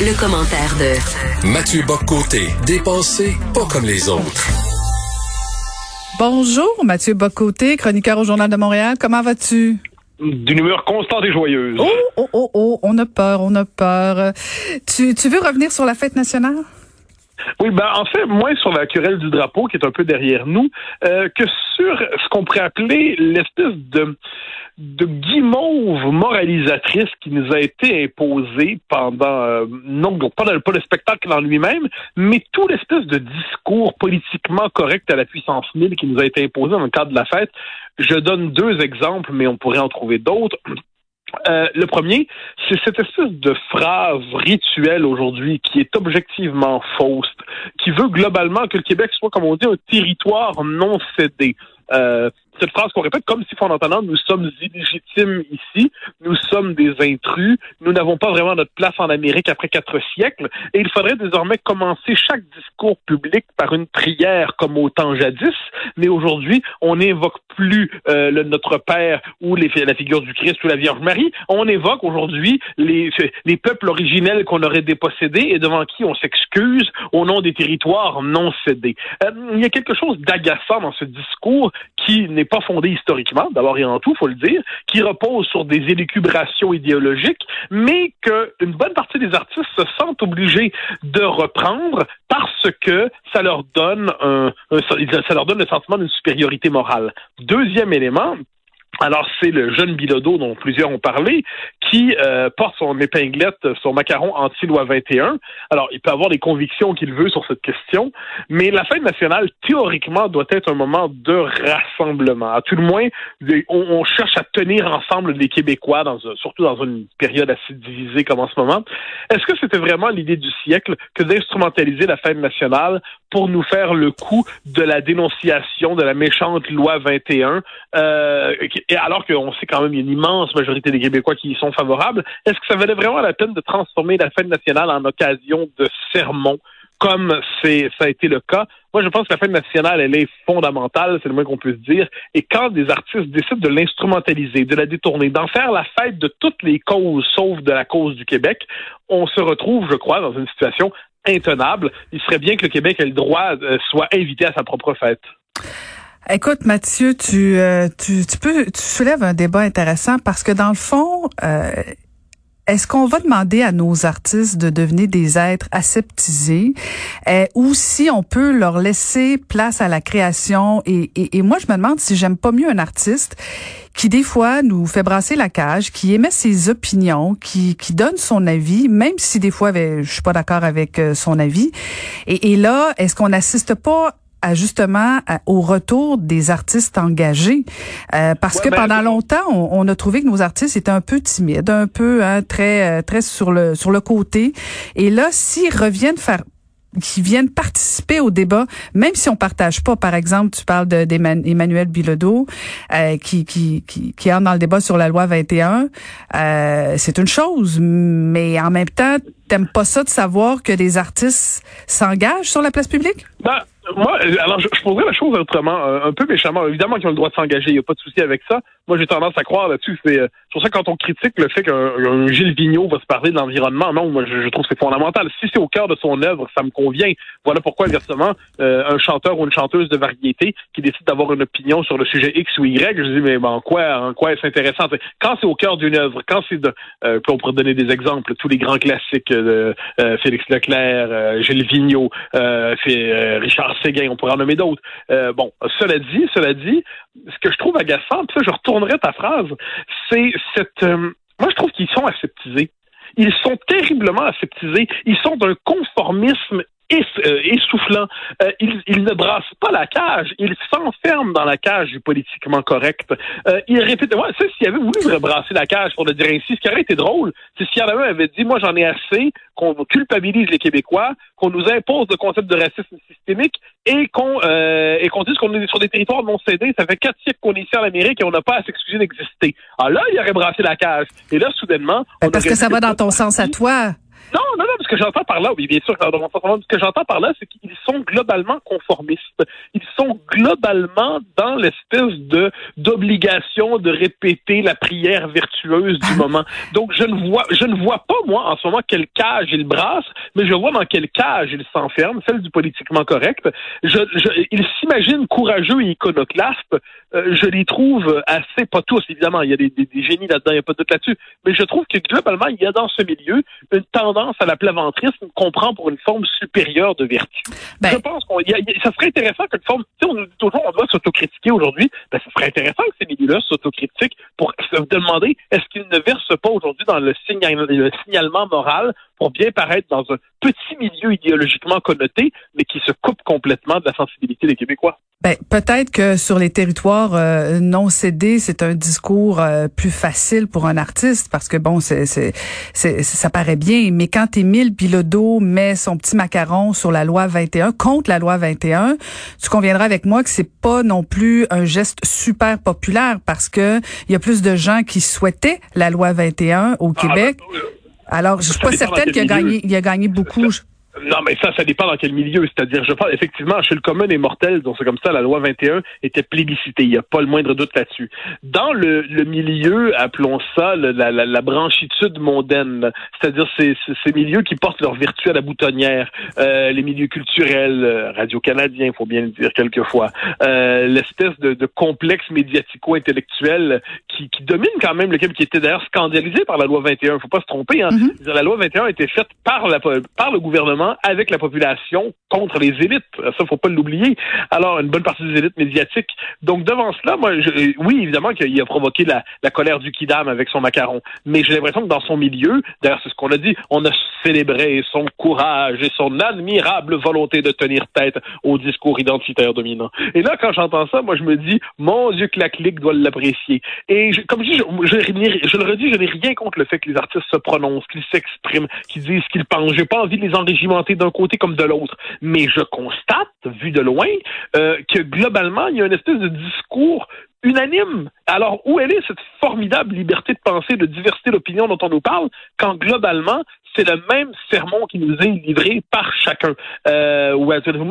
Le commentaire de Mathieu Boccoté, dépensé pas comme les autres. Bonjour, Mathieu Bocoté, chroniqueur au Journal de Montréal. Comment vas-tu? D'une humeur constante et joyeuse. Oh, oh, oh, oh, on a peur, on a peur. Tu, tu veux revenir sur la fête nationale? Oui, ben en fait, moins sur la querelle du drapeau qui est un peu derrière nous, euh, que sur ce qu'on pourrait appeler l'espèce de guimauve moralisatrice qui nous a été imposée pendant euh, non pas le, pas le spectacle en lui-même, mais tout l'espèce de discours politiquement correct à la puissance mille qui nous a été imposé dans le cadre de la fête. Je donne deux exemples, mais on pourrait en trouver d'autres. Euh, le premier, c'est cette espèce de phrase rituelle aujourd'hui qui est objectivement fausse, qui veut globalement que le Québec soit, comme on dit, un territoire non cédé. Euh, cette phrase qu'on répète comme si fondamentalement nous sommes illégitimes ici, nous sommes des intrus, nous n'avons pas vraiment notre place en Amérique après quatre siècles, et il faudrait désormais commencer chaque discours public par une prière comme au temps jadis, mais aujourd'hui on n'évoque plus euh, le Notre Père ou la figure du Christ ou la Vierge Marie, on évoque aujourd'hui les, les peuples originels qu'on aurait dépossédés et devant qui on s'excuse au nom des territoires non cédés. Euh, il y a quelque chose d'agaçant dans ce discours qui n'est pas fondé historiquement, d'abord et en tout, faut le dire, qui repose sur des élucubrations idéologiques, mais qu'une bonne partie des artistes se sentent obligés de reprendre parce que ça leur donne un, ça leur donne le sentiment d'une supériorité morale. Deuxième élément, alors, c'est le jeune Bilodeau dont plusieurs ont parlé, qui euh, porte son épinglette, son macaron anti-loi 21. Alors, il peut avoir les convictions qu'il veut sur cette question, mais la fête nationale, théoriquement, doit être un moment de rassemblement. À tout le moins, on, cherche à tenir ensemble les Québécois, surtout dans une période assez divisée comme en ce moment. Est-ce que c'était vraiment l'idée du siècle que d'instrumentaliser la fête nationale pour nous faire le coup de la dénonciation de la méchante loi 21, euh, alors qu'on sait quand même qu'il y a une immense majorité des Québécois qui y sont favorables, est-ce que ça valait vraiment la peine de transformer la fête nationale en occasion de sermon, comme c'est ça a été le cas? Moi, je pense que la fête nationale, elle est fondamentale, c'est le moins qu'on puisse dire. Et quand des artistes décident de l'instrumentaliser, de la détourner, d'en faire la fête de toutes les causes, sauf de la cause du Québec, on se retrouve, je crois, dans une situation intenable. Il serait bien que le Québec ait le droit euh, soit invité à sa propre fête. Écoute, Mathieu, tu, euh, tu, tu, peux, tu soulèves un débat intéressant parce que dans le fond, euh, est-ce qu'on va demander à nos artistes de devenir des êtres aseptisés? Euh, ou si on peut leur laisser place à la création? Et, et, et moi je me demande si j'aime pas mieux un artiste qui des fois nous fait brasser la cage, qui émet ses opinions, qui, qui donne son avis, même si des fois je suis pas d'accord avec son avis. Et, et là, est-ce qu'on n'assiste pas à justement au retour des artistes engagés. Euh, parce que ben, pendant longtemps on, a trouvé que nos artistes étaient un peu timides un peu hein, très euh, très sur le sur le côté. Et là s'ils reviennent faire qui viennent participer au débat, même si on partage pas. Par exemple, tu parles d'Emmanuel Bilodeau euh, qui, qui, entre dans le débat sur la loi 21. Euh, c'est une chose, mais en même temps, t'aimes pas ça de savoir que des artistes s'engagent sur la place publique? Ben, moi, alors je, je, poserais la chose autrement, un, peu méchamment. Évidemment qu'ils ont le droit de s'engager, il n'y a pas de souci avec ça. Moi, j'ai tendance à croire là-dessus. C'est euh, pour ça que quand on critique le fait qu'un Gilles Vigneault va se parler de l'environnement, non, moi je, trouve que c'est fondamental. Si c'est au cœur de son œuvre, ça me convient. Voilà pourquoi exactement un chanteur ou une chanteuse de variété qui décide d'avoir une opinion sur le sujet X ou Y, je dis mais en quoi, en quoi est-ce intéressant? Quand c'est au cœur d'une œuvre, quand c'est de, euh, on pourrait donner des exemples, tous les grands classiques de Félix Leclerc, Gilles Vigneault, Richard Séguin, on pourrait en nommer d'autres. Euh, bon, cela dit, cela dit, ce que je trouve agaçant, puis ça, je retournerai ta phrase, c'est cette... Euh, moi, je trouve qu'ils sont aseptisés. Ils sont terriblement aseptisés. Ils sont d'un conformisme euh, essoufflant. Euh, il, ne brasse pas la cage, il s'enferme dans la cage du politiquement correct. Euh, il répète, ouais, ça, s'il avait voulu brasser la cage, pour le dire ainsi, ce qui aurait été drôle, c'est s'il y en avait un avait dit, moi j'en ai assez, qu'on culpabilise les Québécois, qu'on nous impose le concept de racisme systémique et qu'on euh, et qu'on dise qu'on est sur des territoires non cédés. Ça fait quatre siècles qu'on est ici en Amérique et on n'a pas à s'excuser d'exister. Alors là, il aurait brassé la cage. Et là, soudainement... parce que ça va dans ton sens à toi. Non, non, que j'entends par là, oui, bien sûr, ce que j'entends par là, c'est qu'ils sont globalement conformistes. Ils sont globalement dans l'espèce de d'obligation de répéter la prière vertueuse du moment. Donc, je ne vois, je ne vois pas, moi, en ce moment, quelle cage il brasse, mais je vois dans quelle cage il s'enferme, celle du politiquement correct. Je, je, il s'imagine courageux et iconoclaste. Euh, je les trouve assez, pas tous, évidemment, il y a des, des, génies là-dedans, il n'y a pas de doute là-dessus, mais je trouve que globalement, il y a dans ce milieu une tendance à la plaventrisme qu'on prend pour une forme supérieure de vertu. Ben, je pense qu'on, ça serait intéressant qu'une forme, on nous dit toujours on doit s'autocritiquer aujourd'hui, ben, ça serait intéressant que ces milieux-là s'autocritiquent pour se demander est-ce qu'ils ne versent pas aujourd'hui dans le, le signalement moral pour bien paraître dans un petit milieu idéologiquement connoté, mais qui se coupe complètement de la sensibilité des Québécois? Ben, peut-être que sur les territoires euh, non cédés, c'est un discours euh, plus facile pour un artiste parce que bon, c'est, c'est, ça paraît bien. Mais quand Bilodeau met son petit macaron sur la loi 21 contre la loi 21, tu conviendras avec moi que c'est pas non plus un geste super populaire parce que il y a plus de gens qui souhaitaient la loi 21 au ah, Québec. Ben, alors, je suis pas certaine qu'il a gagné, il a gagné beaucoup. Non, mais ça, ça dépend dans quel milieu. C'est-à-dire, je pense, effectivement, chez le commun des mortels, donc c'est comme ça, la loi 21 était plébiscitée. Il n'y a pas le moindre doute là-dessus. Dans le, le, milieu, appelons ça la, la, la branchitude mondaine, c'est-à-dire ces, ces, milieux qui portent leur vertu à la boutonnière, euh, les milieux culturels, euh, radio-canadien, il faut bien le dire quelquefois, euh, l'espèce de, de, complexe médiatico-intellectuel qui, qui, domine quand même le Québec, qui était d'ailleurs scandalisé par la loi 21. Il faut pas se tromper. Hein. Mm-hmm. La loi 21 a été faite par, la, par le gouvernement avec la population contre les élites. Ça, faut pas l'oublier. Alors, une bonne partie des élites médiatiques. Donc, devant cela, moi, je, oui, évidemment qu'il a provoqué la, colère du Kidam avec son macaron. Mais j'ai l'impression que dans son milieu, d'ailleurs, c'est ce qu'on a dit, on a célébré son courage et son admirable volonté de tenir tête au discours identitaire dominant. Et là, quand j'entends ça, moi, je me dis, mon Dieu, que la clique doit l'apprécier. Et comme je le redis, je n'ai rien contre le fait que les artistes se prononcent, qu'ils s'expriment, qu'ils disent ce qu'ils pensent. J'ai pas envie de les d'un côté comme de l'autre. Mais je constate, vu de loin, euh, que globalement, il y a une espèce de discours unanime. Alors, où est cette formidable liberté de penser, de diversité d'opinion dont on nous parle, quand globalement, c'est le même sermon qui nous est livré par chacun, euh, ou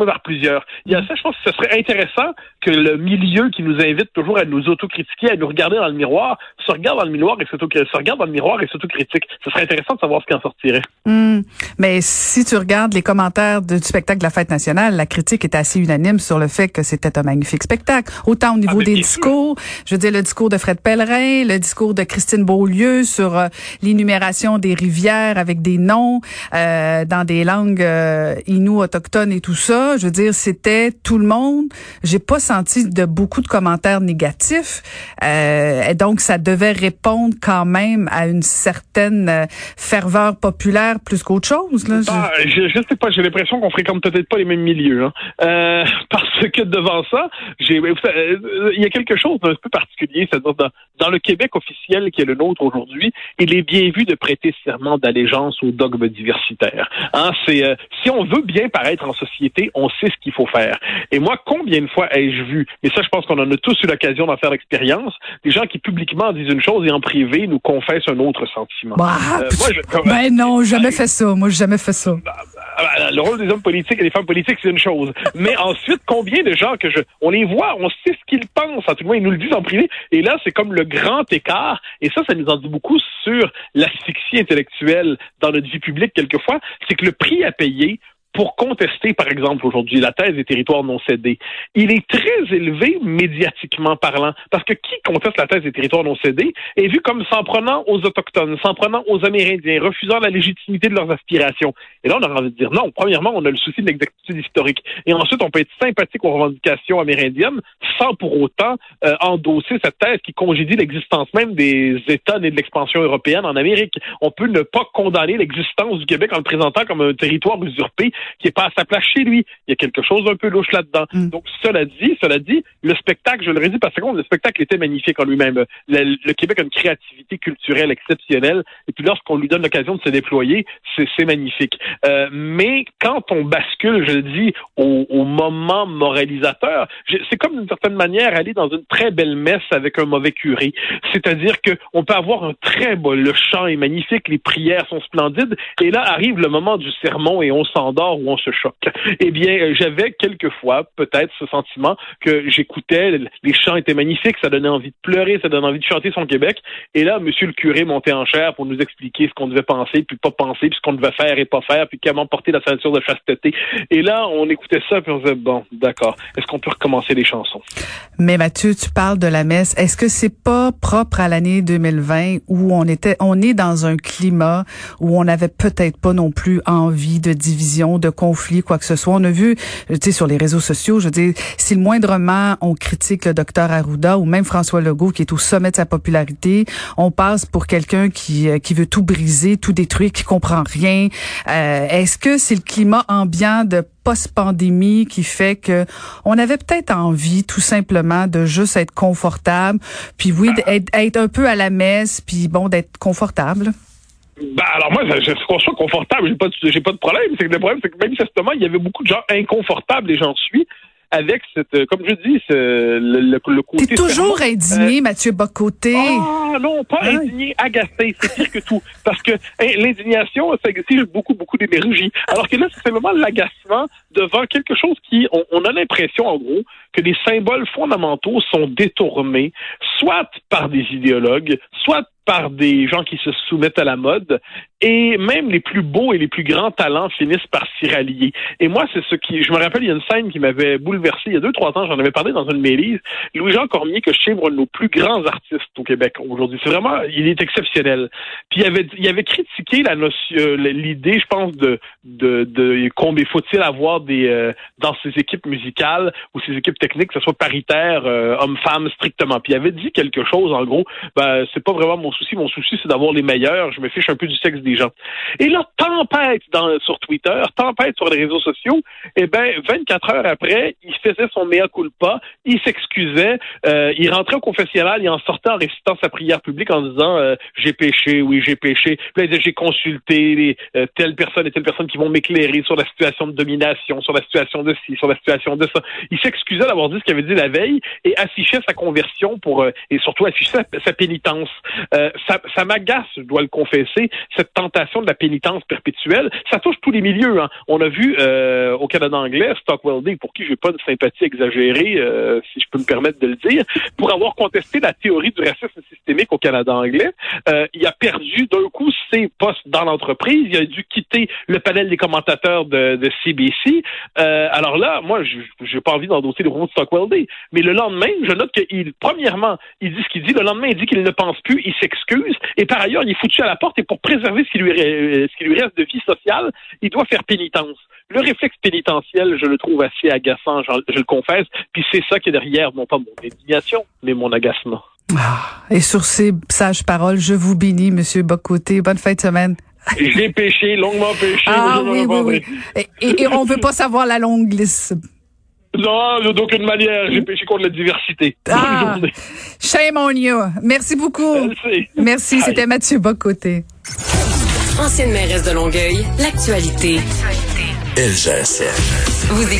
par plusieurs. Il y a ça, je pense que ce serait intéressant que le milieu qui nous invite toujours à nous autocritiquer, à nous regarder dans le miroir, se regarde dans le miroir et se regarde dans le miroir et s'autocritique. Ce serait intéressant de savoir ce qui en sortirait. Hmm. Mais si tu regardes les commentaires du spectacle de la fête nationale, la critique est assez unanime sur le fait que c'était un magnifique spectacle. Autant au niveau ah, des discours, je veux dire le discours de Fred Pellerin, le discours de Christine Beaulieu sur euh, l'énumération des rivières avec des noms euh, dans des langues euh, autochtones et tout ça. Je veux dire, c'était tout le monde. J'ai pas senti de beaucoup de commentaires négatifs. Euh, et donc, ça devait répondre quand même à une certaine euh, ferveur populaire plus qu'autre chose. Là. Ah, je... je, sais pas. J'ai l'impression qu'on fréquente peut-être pas les mêmes milieux. Hein. Euh, parce que devant ça, j'ai, il y a quelque chose d'un peu particulier. C'est-à-dire dans, dans le Québec officiel qui est le nôtre aujourd'hui, il est bien vu de prêter serment d'allégeance au dogme diversitaire. Hein, c'est euh, si on veut bien paraître en société, on sait ce qu'il faut faire. Et moi, combien de fois ai-je vu Et ça, je pense qu'on en a tous eu l'occasion d'en faire l'expérience. Des gens qui publiquement disent une chose et en privé nous confessent un autre sentiment. Bah, euh, moi, je, ben non, jamais fait ça. Moi, j'ai jamais fait ça. Bah, bah, le rôle des hommes politiques et des femmes politiques, c'est une chose. Mais ensuite, combien de gens que je, on les voit, on sait ce qu'ils pensent. À tout le moins, ils nous le disent en privé. Et là, c'est comme le grand écart. Et ça, ça nous en dit beaucoup sur l'asphyxie intellectuelle dans notre vie publique quelquefois. C'est que le prix à payer pour contester, par exemple, aujourd'hui, la thèse des territoires non cédés, il est très élevé médiatiquement parlant. Parce que qui conteste la thèse des territoires non cédés est vu comme s'en prenant aux Autochtones, s'en prenant aux Amérindiens, refusant la légitimité de leurs aspirations. Et là, on a envie de dire non. Premièrement, on a le souci de l'exactitude historique. Et ensuite, on peut être sympathique aux revendications amérindiennes sans pour autant euh, endosser cette thèse qui congédie l'existence même des États nés de l'expansion européenne en Amérique. On peut ne pas condamner l'existence du Québec en le présentant comme un territoire usurpé qui est pas à sa place chez lui. Il y a quelque chose d'un peu louche là-dedans. Mm. Donc, cela dit, cela dit, le spectacle, je le redis par seconde, le spectacle était magnifique en lui-même. Le, Québec a une créativité culturelle exceptionnelle, et puis lorsqu'on lui donne l'occasion de se déployer, c'est magnifique. Euh, mais quand on bascule, je le dis, au, au moment moralisateur, c'est comme d'une certaine manière aller dans une très belle messe avec un mauvais curé. C'est-à-dire qu'on peut avoir un très beau, le chant est magnifique, les prières sont splendides, et là arrive le moment du sermon et on s'endort ou on se choque. Eh bien, j'avais quelquefois peut-être ce sentiment que j'écoutais, les chants étaient magnifiques, ça donnait envie de pleurer, ça donnait envie de chanter son Québec, et là, monsieur le curé montait en chair pour nous expliquer ce qu'on devait penser, puis pas penser, puis ce qu'on devait faire et pas faire, puis comment porter la ceinture de chasteté. Et là, on écoutait ça, puis on disait, bon, d'accord, est-ce qu'on peut recommencer les chansons? Mais Mathieu, tu parles de la messe. Est-ce que c'est pas propre à l'année 2020 où on était, on est dans un climat où on n'avait peut-être pas non plus envie de division, de conflit, quoi que ce soit. On a vu, tu sais, sur les réseaux sociaux, je veux dire, si le moindrement on critique le docteur Arruda ou même François Legault qui est au sommet de sa popularité, on passe pour quelqu'un qui euh, qui veut tout briser, tout détruire, qui comprend rien. Euh, Est-ce que c'est le climat ambiant de post-pandémie qui fait que on avait peut-être envie tout simplement de juste être confortable, puis oui, d'être être un peu à la messe, puis bon, d'être confortable? Ben alors moi, je, je conçois confortable, j'ai pas, j'ai pas de problème. C'est que le problème, c'est que même justement, il y avait beaucoup de gens inconfortables, et j'en suis, avec cette, euh, comme je dis, ce, le, le, côté. T'es toujours indigné, euh, Mathieu Bocoté. Ah non, pas indigné, agacé, c'est pire que tout. Parce que hein, l'indignation, ça exige beaucoup, beaucoup d'énergie. Alors que là, c'est simplement l'agacement devant quelque chose qui, on, on a l'impression, en gros, que les symboles fondamentaux sont détournés, soit par des idéologues, soit par des gens qui se soumettent à la mode, et même les plus beaux et les plus grands talents finissent par s'y rallier. Et moi, c'est ce qui, je me rappelle, il y a une scène qui m'avait bouleversé il y a deux, trois ans, j'en avais parlé dans une mairie, Louis-Jean Cormier, que je sais, un de nos plus grands artistes au Québec aujourd'hui. C'est vraiment, il est exceptionnel. Puis il avait, il avait critiqué la notion, euh, l'idée, je pense, de, de, de combien faut-il avoir des, euh, dans ses équipes musicales ou ses équipes techniques, que ce soit paritaire, euh, homme-femme strictement. Puis il avait dit quelque chose, en gros, ben, c'est pas vraiment mon Mon souci, c'est d'avoir les meilleurs. Je me fiche un peu du sexe des gens. Et là, tempête dans, sur Twitter, tempête sur les réseaux sociaux. Eh ben, 24 heures après, il faisait son mea culpa, il s'excusait, euh, il rentrait au confessionnal, il en sortait en récitant sa prière publique en disant euh, j'ai péché, oui j'ai péché. Puis il disait j'ai consulté les, euh, telle personne et telle personne qui vont m'éclairer sur la situation de domination, sur la situation de ci, sur la situation de ça. Il s'excusait d'avoir dit ce qu'il avait dit la veille et affichait sa conversion pour et surtout affichait sa, pénitence. Ça, ça m'agace, je dois le confesser, cette tentation de la pénitence perpétuelle. Ça touche tous les milieux. Hein. On a vu au Canada anglais Stockwell Day, pour qui j'ai pas de sympathie exagérée, euh, si je peux me permettre de le dire, pour avoir contesté la théorie du racisme systémique au Canada anglais. Euh, il a perdu d'un coup ses postes dans l'entreprise. Il a dû quitter le panel des commentateurs de, de CBC. Euh, alors là, moi, je n'ai pas envie d'endosser le rôle de Stockwell Day. Mais le lendemain, je note qu'il, premièrement, il dit ce qu'il dit. Le lendemain, il dit qu'il ne pense plus. Il Et par ailleurs, il est foutu à la porte. Et pour préserver ce qui lui, ce qui lui reste de vie sociale, il doit faire pénitence. Le réflexe pénitentiel, je le trouve assez agaçant, je, le confesse. Puis c'est ça qui est derrière, non pas mon indignation, mais mon agacement. Ah, et sur ces sages paroles, je vous bénis, Monsieur Bocoté. Bonne fin de semaine. J'ai péché, longuement péché. Ah oui, oui, oui. Et, et, on veut pas savoir la longue liste. Non, d'aucune manière. J'ai péché contre la diversité. Ah, shame on you. Merci beaucoup. Merci. Merci. C'était Mathieu Bocoté. Ancienne mairesse de Longueuil, l'actualité. LGSN. Vous écoutez